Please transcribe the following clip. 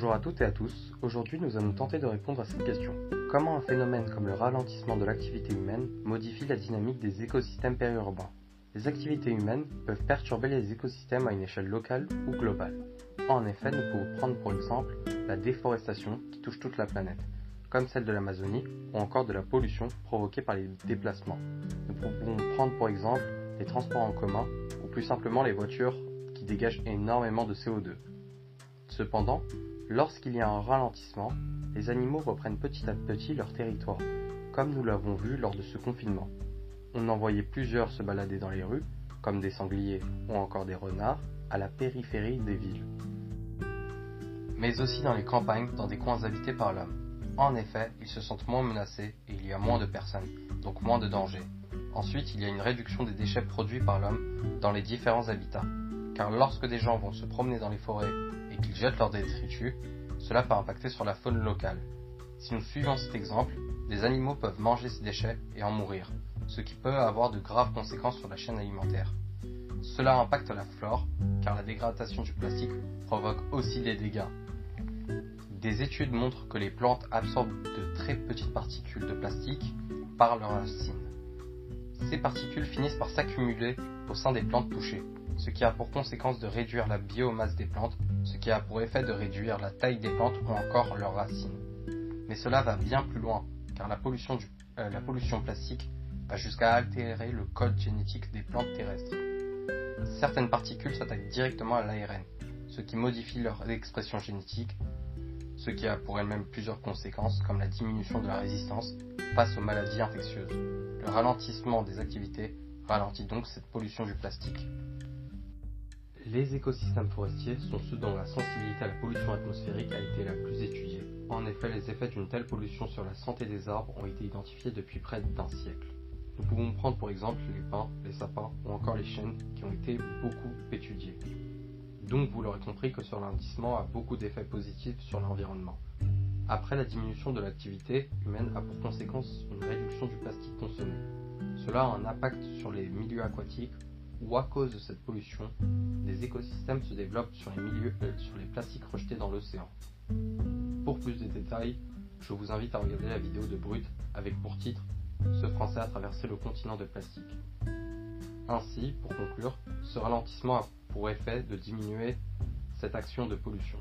Bonjour à toutes et à tous, aujourd'hui nous allons tenter de répondre à cette question. Comment un phénomène comme le ralentissement de l'activité humaine modifie la dynamique des écosystèmes périurbains? Les activités humaines peuvent perturber les écosystèmes à une échelle locale ou globale. En effet, nous pouvons prendre pour exemple la déforestation qui touche toute la planète, comme celle de l'Amazonie ou encore de la pollution provoquée par les déplacements. Nous pouvons prendre pour exemple les transports en commun ou plus simplement les voitures qui dégagent énormément de CO2. Cependant, lorsqu'il y a un ralentissement, les animaux reprennent petit à petit leur territoire, comme nous l'avons vu lors de ce confinement. On en voyait plusieurs se balader dans les rues, comme des sangliers ou encore des renards, à la périphérie des villes. Mais aussi dans les campagnes, dans des coins habités par l'homme. En effet, ils se sentent moins menacés et il y a moins de personnes, donc moins de dangers. Ensuite, il y a une réduction des déchets produits par l'homme dans les différents habitats. Car lorsque des gens vont se promener dans les forêts et qu'ils jettent leurs détritus, cela peut impacter sur la faune locale. Si nous suivons cet exemple, des animaux peuvent manger ces déchets et en mourir, ce qui peut avoir de graves conséquences sur la chaîne alimentaire. Cela impacte la flore, car la dégradation du plastique provoque aussi des dégâts. Des études montrent que les plantes absorbent de très petites particules de plastique par leurs racines. Ces particules finissent par s'accumuler au sein des plantes touchées, ce qui a pour conséquence de réduire la biomasse des plantes, ce qui a pour effet de réduire la taille des plantes ou encore leurs racines. Mais cela va bien plus loin, car la pollution, euh, plastique va jusqu'à altérer le code génétique des plantes terrestres. Certaines particules s'attaquent directement à l'ARN, ce qui modifie leur expression génétique, ce qui a pour elle-même plusieurs conséquences comme la diminution de la résistance face aux maladies infectieuses. Le ralentissement des activités ralentit donc cette pollution du plastique. Les écosystèmes forestiers sont ceux dont la sensibilité à la pollution atmosphérique a été la plus étudiée. En effet, les effets d'une telle pollution sur la santé des arbres ont été identifiés depuis près d'un siècle. Nous pouvons prendre pour exemple les pins, les sapins ou encore les chênes qui ont été beaucoup étudiés. Donc vous l'aurez compris que ce ralentissement a beaucoup d'effets positifs sur l'environnement. Après, la diminution de l'activité humaine a pour conséquence une réduction du plastique consommé. Cela a un impact sur les milieux aquatiques où à cause de cette pollution, des écosystèmes se développent sur les, milieux, euh, sur les plastiques rejetés dans l'océan. Pour plus de détails, je vous invite à regarder la vidéo de Brut avec pour titre Ce Français a traversé le continent de plastique. Ainsi, pour conclure, ce ralentissement a pour effet de diminuer cette action de pollution.